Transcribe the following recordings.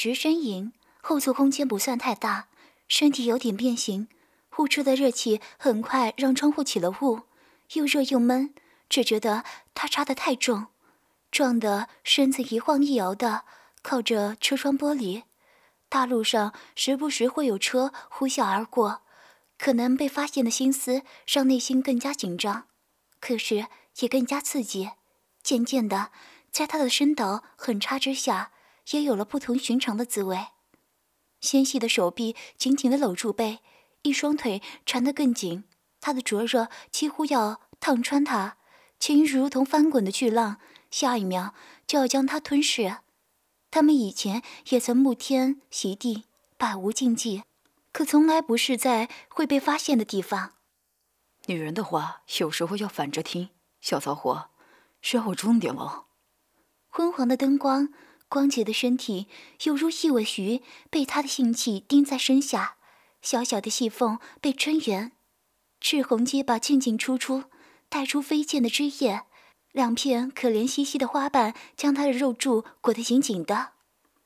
谢雨时呻吟，后座空间不算太大，身体有点变形，呼出的热气很快让窗户起了雾，又热又闷，只觉得他插得太重，撞得身子一晃一摇的靠着车窗玻璃。大路上时不时会有车呼啸而过，可能被发现的心思让内心更加紧张，可是也更加刺激。渐渐的，在他的声导狠插之下。也有了不同寻常的滋味。纤细的手臂紧紧地搂住背，一双腿缠得更紧。他的灼热几乎要烫穿他，情如同翻滚的巨浪，下一秒就要将他吞噬。他们以前也曾沐天席地，百无禁忌，可从来不是在会被发现的地方。女人的话有时候要反着听。小骚货，是要我重点了。昏黄的灯光。光洁的身体犹如一尾鱼，被他的性器钉在身下，小小的细缝被撑圆，赤红结巴进进出出，带出飞溅的汁液，两片可怜兮兮的花瓣将他的肉柱裹得紧紧的，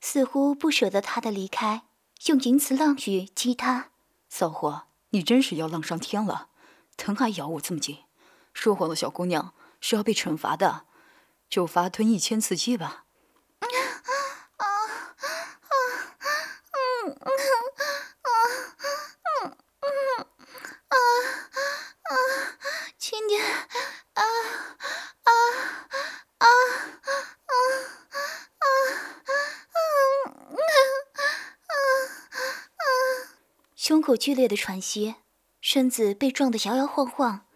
似乎不舍得他的离开，用淫词浪语激他。骚货，你真是要浪上天了，疼还咬我这么紧，说谎的小姑娘是要被惩罚的，就罚吞一千次鸡吧。啊啊啊啊啊！轻点！啊啊啊啊啊啊啊胸口剧烈的喘息，身子被撞得摇摇晃晃，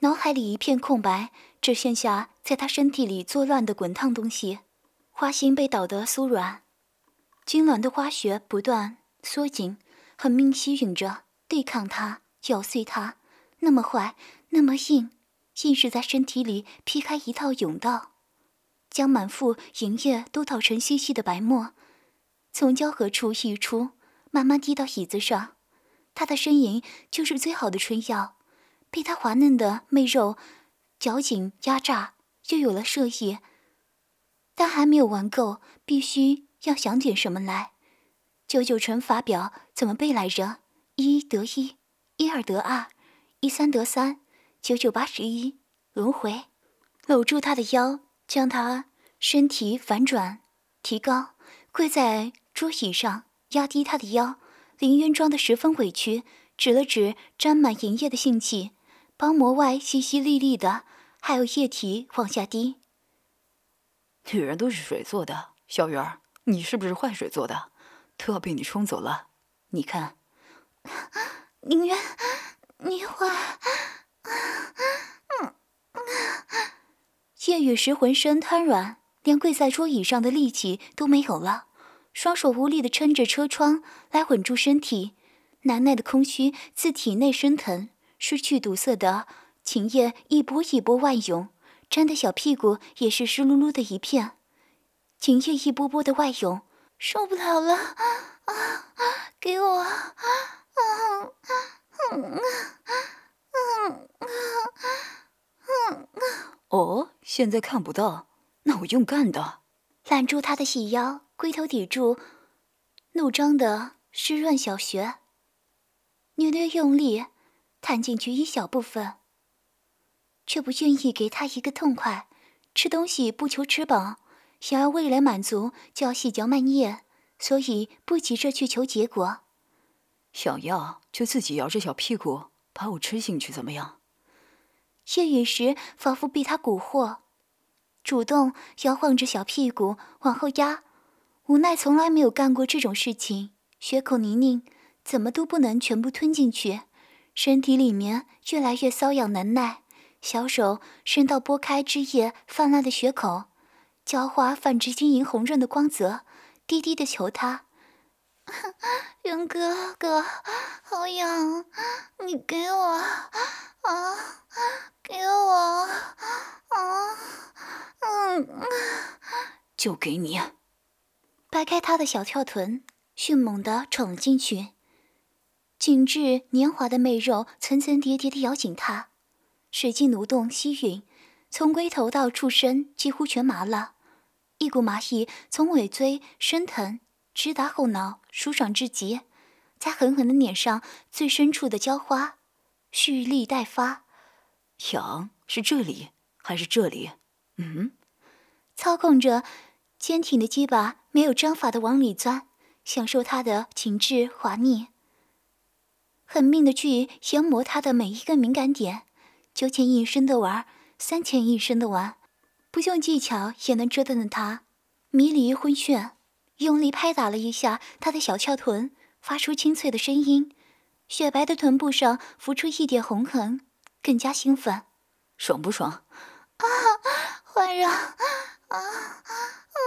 脑海里一片空白，只剩下在他身体里作乱的滚烫东西。花心被捣得酥软，痉挛的花穴不断缩紧，狠命吸吮着，对抗它，咬碎它，那么坏，那么硬，硬是在身体里劈开一道甬道，将满腹淫液都捣成细细的白沫，从交合处溢出，慢慢滴到椅子上。他的呻吟就是最好的春药，被他滑嫩的媚肉绞紧压榨，又有了射意。但还没有玩够，必须要想点什么来。九九乘法表怎么背来着？一得一，一二得二，一三得三，九九八十一，轮回。搂住他的腰，将他身体反转，提高，跪在桌椅上，压低他的腰。林渊装得十分委屈，指了指沾满银液的性器，包膜外淅淅沥沥的，还有液体往下滴。女人都是水做的，小鱼儿，你是不是坏水做的？都要被你冲走了。你看，宁渊，你坏。叶雨时浑身瘫软，连跪在桌椅上的力气都没有了。双手无力地撑着车窗来稳住身体，难耐的空虚自体内升腾，失去堵塞的情液一波一波外涌，沾的小屁股也是湿漉漉的一片。情液一波波的外涌，受不了了，啊，给我，啊，嗯，嗯，嗯，哦，现在看不到，那我用干的，揽住他的细腰。龟头抵住怒张的湿润小穴，略略用力探进去一小部分，却不愿意给他一个痛快。吃东西不求吃饱，想要味蕾满足就要细嚼慢咽，所以不急着去求结果。想要就自己摇着小屁股把我吃进去，怎么样？夜雨时仿佛被他蛊惑，主动摇晃着小屁股往后压。无奈从来没有干过这种事情，血口泥泞，怎么都不能全部吞进去，身体里面越来越瘙痒难耐，小手伸到拨开汁液泛滥的血口，娇花泛着晶莹红润的光泽，低低的求他：“ 云哥哥，好痒，你给我啊，给我啊，嗯，就给你。”掰开他的小跳臀，迅猛地闯了进去，紧致黏滑的媚肉层层叠叠地咬紧他，使劲蠕动吸吮，从龟头到触身几乎全麻了，一股麻意从尾椎升腾，直达后脑，舒爽至极。再狠狠地碾上最深处的娇花，蓄力待发。痒是这里还是这里？嗯，操控着坚挺的鸡巴，没有章法的往里钻，享受它的紧致滑腻，狠命的去研磨它的每一个敏感点，九浅一深的玩，三浅一深的玩，不用技巧也能折腾的他迷离昏眩，用力拍打了一下他的小翘臀。发出清脆的声音，雪白的臀部上浮出一点红痕，更加兴奋，爽不爽？啊，环绕，啊啊啊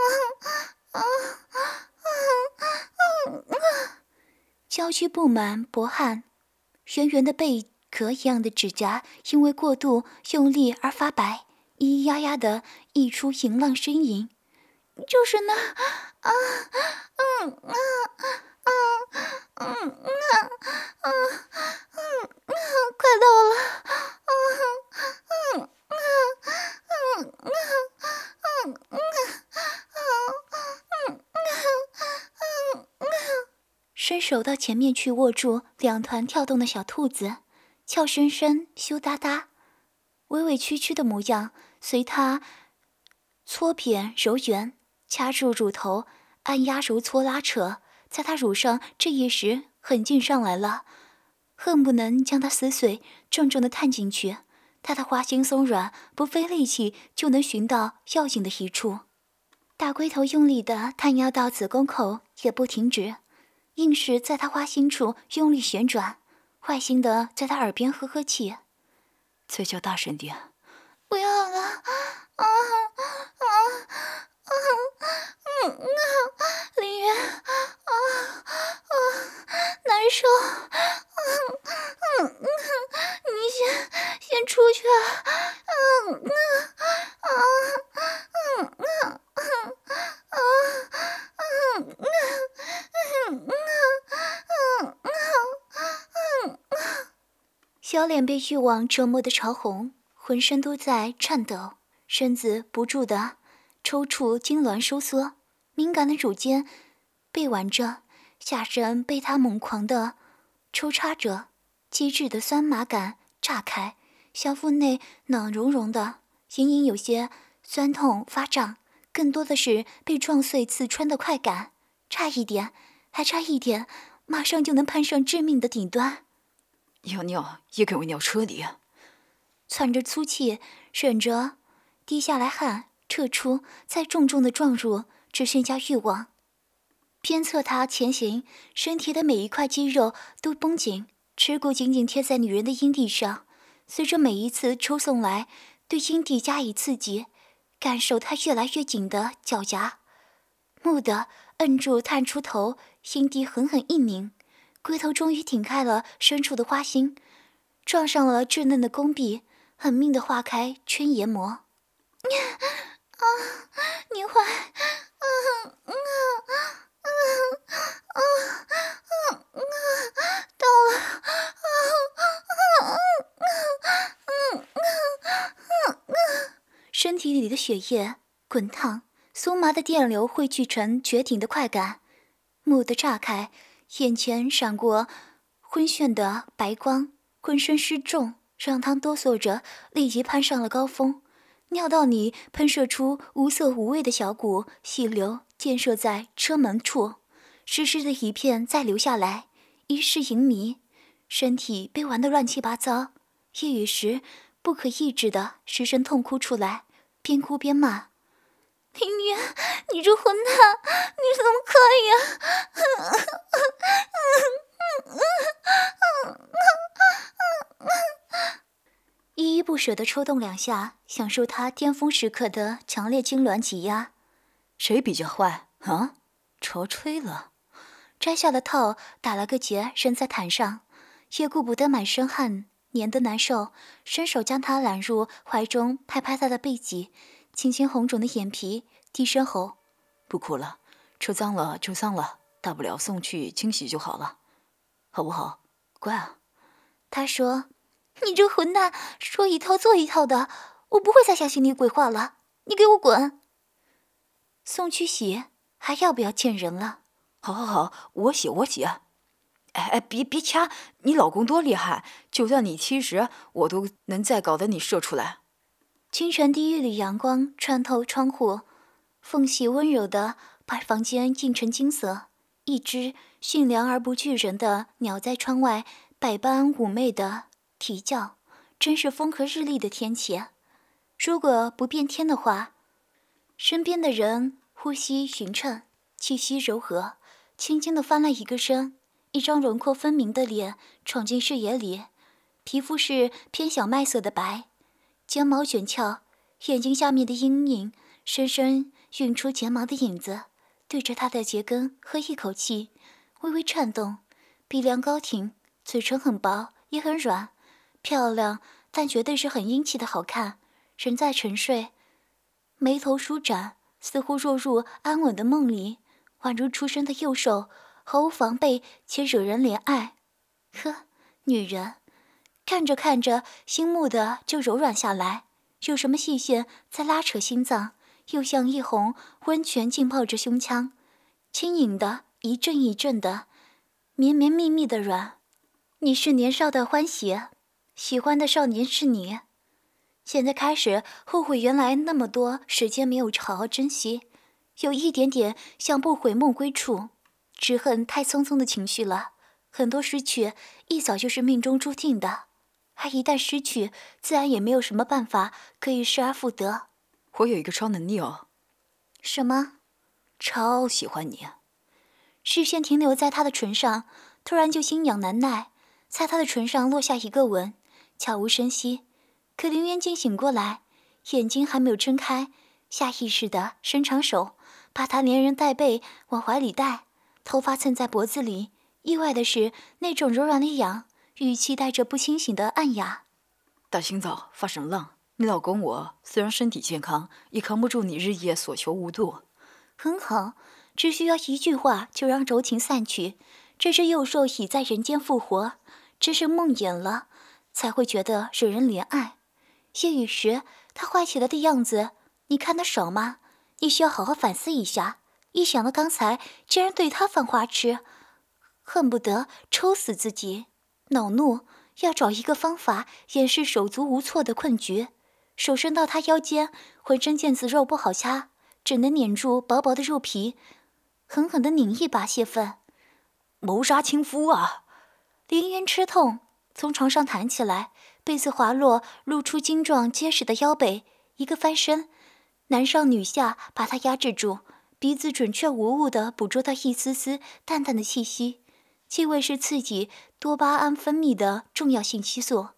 啊啊！娇躯布满薄汗，圆圆的贝壳一样的指甲因为过度用力而发白，咿呀呀的溢出淫浪呻吟，就是那啊，嗯啊，嗯啊，嗯啊，嗯啊，嗯啊，快到了，啊，嗯啊，嗯啊，嗯啊，嗯伸手到前面去握住两团跳动的小兔子，俏生生，羞答答。委委屈屈的模样，随他搓扁揉圆，掐住乳头，按压揉搓拉扯。在他乳上这一时，狠劲上来了，恨不能将他撕碎，重重的探进去。他的花心松软，不费力气就能寻到要紧的一处。大龟头用力的探压到子宫口，也不停止，硬是在他花心处用力旋转，坏心的在他耳边呵呵气：“再叫大声点，不要了，啊啊啊啊嗯啊，啊。”难受，嗯嗯嗯，你先先出去，嗯嗯啊小脸被欲望折磨的潮红，浑身都在颤抖，身子不住的抽搐痉挛收缩，敏感的乳尖被挽着。下身被他猛狂的抽插着，机智的酸麻感炸开，小腹内暖融融的，隐隐有些酸痛发胀，更多的是被撞碎刺穿的快感。差一点，还差一点，马上就能攀上致命的顶端。要尿也给我尿车里。喘着粗气，忍着滴下来汗，撤出，再重重的撞入，只剩下欲望。鞭策他前行，身体的每一块肌肉都绷紧，耻骨紧紧贴在女人的阴蒂上。随着每一次抽送来，对阴蒂加以刺激，感受他越来越紧的脚夹。蓦地摁住，探出头，阴蒂狠狠一拧，龟头终于顶开了深处的花心，撞上了稚嫩的宫壁，狠命的划开圈研磨。啊，你坏！啊啊！啊啊啊啊！到了！啊啊啊啊啊啊！身体里的血液滚烫，酥麻的电流汇聚成绝顶的快感，蓦地炸开，眼前闪过昏眩的白光，浑身失重，让他哆嗦着，立即攀上了高峰。尿道里喷射出无色无味的小股细流。溅射在车门处，湿湿的一片再流下来，一世淫迷，身体被玩得乱七八糟。夜雨时不可抑制的失声痛哭出来，边哭边骂：“林渊，你这混蛋，你怎么可以啊！”依依不舍地抽动两下，享受他巅峰时刻的强烈痉挛挤压。谁比较坏啊？潮吹了，摘下了套，打了个结，扔在毯上，也顾不得满身汗，黏得难受，伸手将他揽入怀中，拍拍他的背脊，轻轻红肿的眼皮，低声吼：“不哭了，车脏了就脏了，大不了送去清洗就好了，好不好？乖啊。”他说：“你这混蛋，说一套做一套的，我不会再相信你鬼话了，你给我滚！”送去洗，还要不要见人了？好，好，好，我洗，我洗。哎哎，别别掐！你老公多厉害，就算你七十，我都能再搞得你射出来。清晨第一缕阳光穿透窗户，缝隙温柔的把房间映成金色。一只驯良而不惧人的鸟在窗外百般妩媚的啼叫，真是风和日丽的天气。如果不变天的话，身边的人呼吸匀称，气息柔和，轻轻的翻了一个身。一张轮廓分明的脸闯进视野里，皮肤是偏小麦色的白，睫毛卷翘，眼睛下面的阴影深深晕出睫毛的影子。对着他的睫根喝一口气，微微颤动，鼻梁高挺，嘴唇很薄也很软，漂亮，但绝对是很英气的好看。人在沉睡，眉头舒展，似乎落入安稳的梦里，宛如出生的幼兽。毫无防备且惹人怜爱，呵，女人，看着看着，心木的就柔软下来。有什么细线在拉扯心脏，又像一泓温泉浸泡着胸腔，轻盈的一阵一阵的，绵绵密密的软。你是年少的欢喜，喜欢的少年是你。现在开始后悔，原来那么多时间没有好好珍惜，有一点点像不悔梦归处。只恨太匆匆的情绪了，很多失去一早就是命中注定的，而一旦失去，自然也没有什么办法可以失而复得。我有一个超能力哦。什么？超喜欢你。视线停留在他的唇上，突然就心痒难耐，在他的唇上落下一个吻，悄无声息。可林渊惊醒过来，眼睛还没有睁开，下意识的伸长手，把他连人带背往怀里带。头发蹭在脖子里，意外的是那种柔软的痒，语气带着不清醒的暗哑。大清早发什么浪？你老公我虽然身体健康，也扛不住你日夜所求无度。很好，只需要一句话就让柔情散去。这只幼兽已在人间复活，真是梦魇了，才会觉得惹人怜爱。夜雨时他坏起来的样子，你看得爽吗？你需要好好反思一下。一想到刚才竟然对他犯花痴，恨不得抽死自己，恼怒要找一个方法掩饰手足无措的困局。手伸到他腰间，浑身腱子肉不好掐，只能捻住薄薄的肉皮，狠狠地拧一把泄愤。谋杀亲夫啊！林渊吃痛，从床上弹起来，被子滑落，露出精壮结实的腰背，一个翻身，男上女下，把他压制住。鼻子准确无误地捕捉到一丝丝淡淡的气息，气味是刺激多巴胺分泌的重要信息素，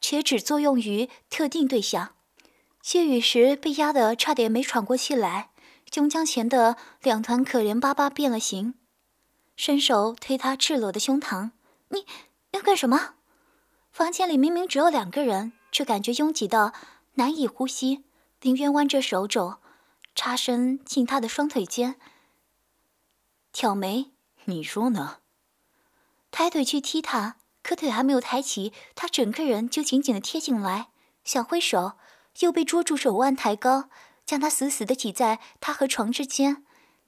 且只作用于特定对象。谢雨时被压得差点没喘过气来，胸腔前的两团可怜巴巴变了形，伸手推他赤裸的胸膛：“你要干什么？”房间里明明只有两个人，却感觉拥挤到难以呼吸。林渊弯着手肘。插身进他的双腿间，挑眉：“你说呢？”抬腿去踢他，可腿还没有抬起，他整个人就紧紧的贴进来，想挥手，又被捉住手腕抬高，将他死死的挤在他和床之间，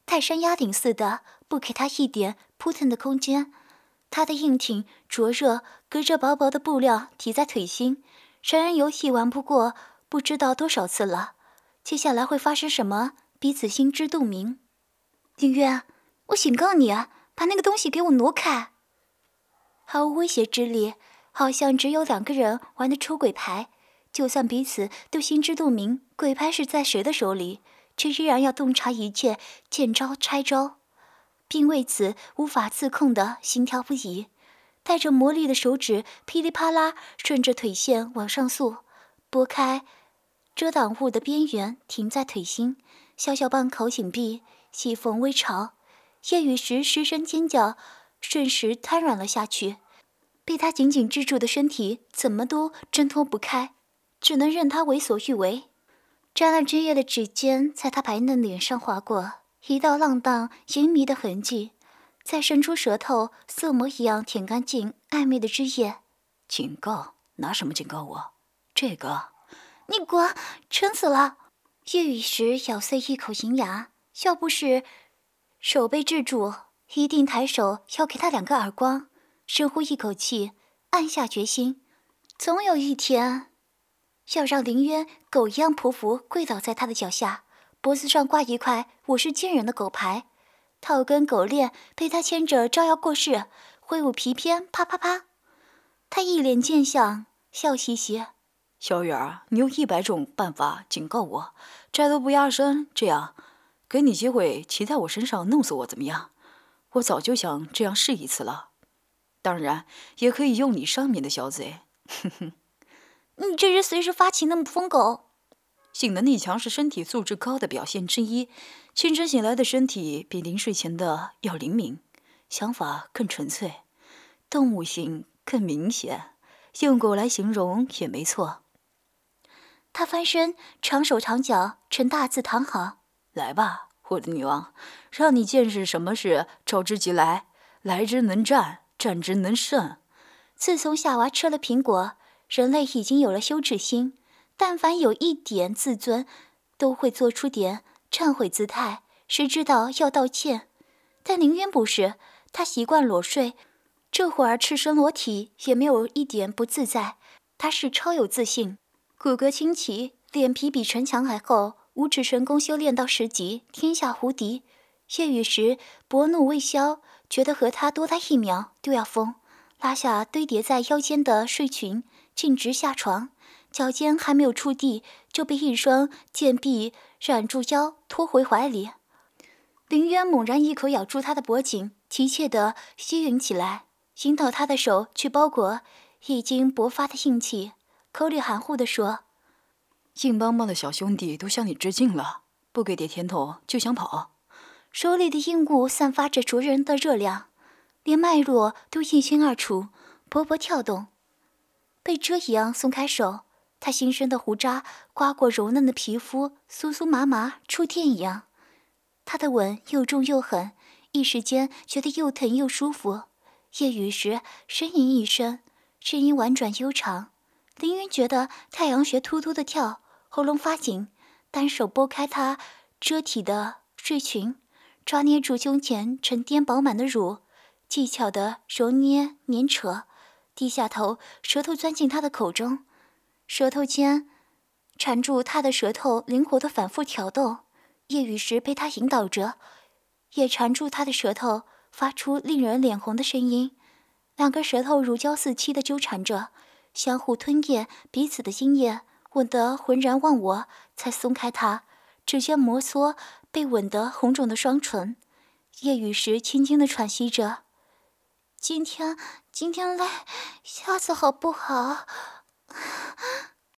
泰山压顶似的，不给他一点扑腾的空间。他的硬挺灼热，隔着薄薄的布料抵在腿心，成人游戏玩不过不知道多少次了。接下来会发生什么？彼此心知肚明。林渊，我警告你啊，把那个东西给我挪开！毫无威胁之力，好像只有两个人玩的出轨牌。就算彼此都心知肚明，鬼牌是在谁的手里，却依然要洞察一切，见招拆招，并为此无法自控的心跳不已。带着魔力的手指噼里啪啦顺着腿线往上溯，拨开。遮挡物的边缘停在腿心，小小半口紧闭，细缝微潮。夜雨时失声尖叫，瞬时瘫软了下去。被他紧紧制住的身体怎么都挣脱不开，只能任他为所欲为。沾了汁液的指尖在他白嫩脸上划过，一道浪荡淫迷的痕迹。再伸出舌头，色魔一样舔干净暧昧的汁液。警告？拿什么警告我？这个。你滚！撑死了！夜雨时咬碎一口银牙，要不是手被制住，一定抬手要给他两个耳光。深呼一口气，暗下决心，总有一天，要让林渊狗一样匍匐跪倒在他的脚下，脖子上挂一块“我是贱人”的狗牌，套根狗链，被他牵着招摇过市，挥舞皮鞭，啪啪啪。他一脸贱相，笑嘻嘻：“小雨儿，你用一百种办法警告我，债都不压身，这样，给你机会骑在我身上弄死我，怎么样？我早就想这样试一次了。”当然，也可以用你上面的小嘴。哼哼，你这人随时发情那么疯狗。性能力强是身体素质高的表现之一。清晨醒来的身体比临睡前的要灵敏，想法更纯粹，动物性更明显。用狗来形容也没错。他翻身，长手长脚，呈大字躺好。来吧，我的女王，让你见识什么是召之即来，来之能战。战之能胜。自从夏娃吃了苹果，人类已经有了羞耻心，但凡有一点自尊，都会做出点忏悔姿态，谁知道要道歉。但林渊不是，他习惯裸睡，这会儿赤身裸体也没有一点不自在。他是超有自信，骨骼清奇，脸皮比城墙还厚，五指神功修炼到十级，天下无敌。夜雨时薄怒未消。觉得和他多待一秒都要疯，拉下堆叠在腰间的睡裙，径直下床，脚尖还没有触地，就被一双贱臂揽住腰，拖回怀里。林渊猛然一口咬住他的脖颈，急切地吸吮起来，引导他的手去包裹已经勃发的硬气，口里含糊地说：“硬邦邦的小兄弟都向你致敬了，不给点甜头就想跑。”手里的硬物散发着灼人的热量，连脉络都一清二楚，勃勃跳动。被蛰一样松开手，他新生的胡渣刮过柔嫩的皮肤，酥酥麻麻，触电一样。他的吻又重又狠，一时间觉得又疼又舒服。夜雨时呻吟一声，声音婉转悠长。凌云觉得太阳穴突突的跳，喉咙发紧，单手拨开他遮体的睡裙。抓捏住胸前沉甸饱满的乳，技巧的揉捏捻扯，低下头，舌头钻进他的口中，舌头尖缠住他的舌头，灵活的反复挑逗。夜雨时被他引导着，也缠住他的舌头，发出令人脸红的声音。两个舌头如胶似漆的纠缠着，相互吞咽彼此的精液，吻得浑然忘我，才松开他。指尖摩挲被吻得红肿的双唇，夜雨时轻轻的喘息着。今天，今天累，下次好不好？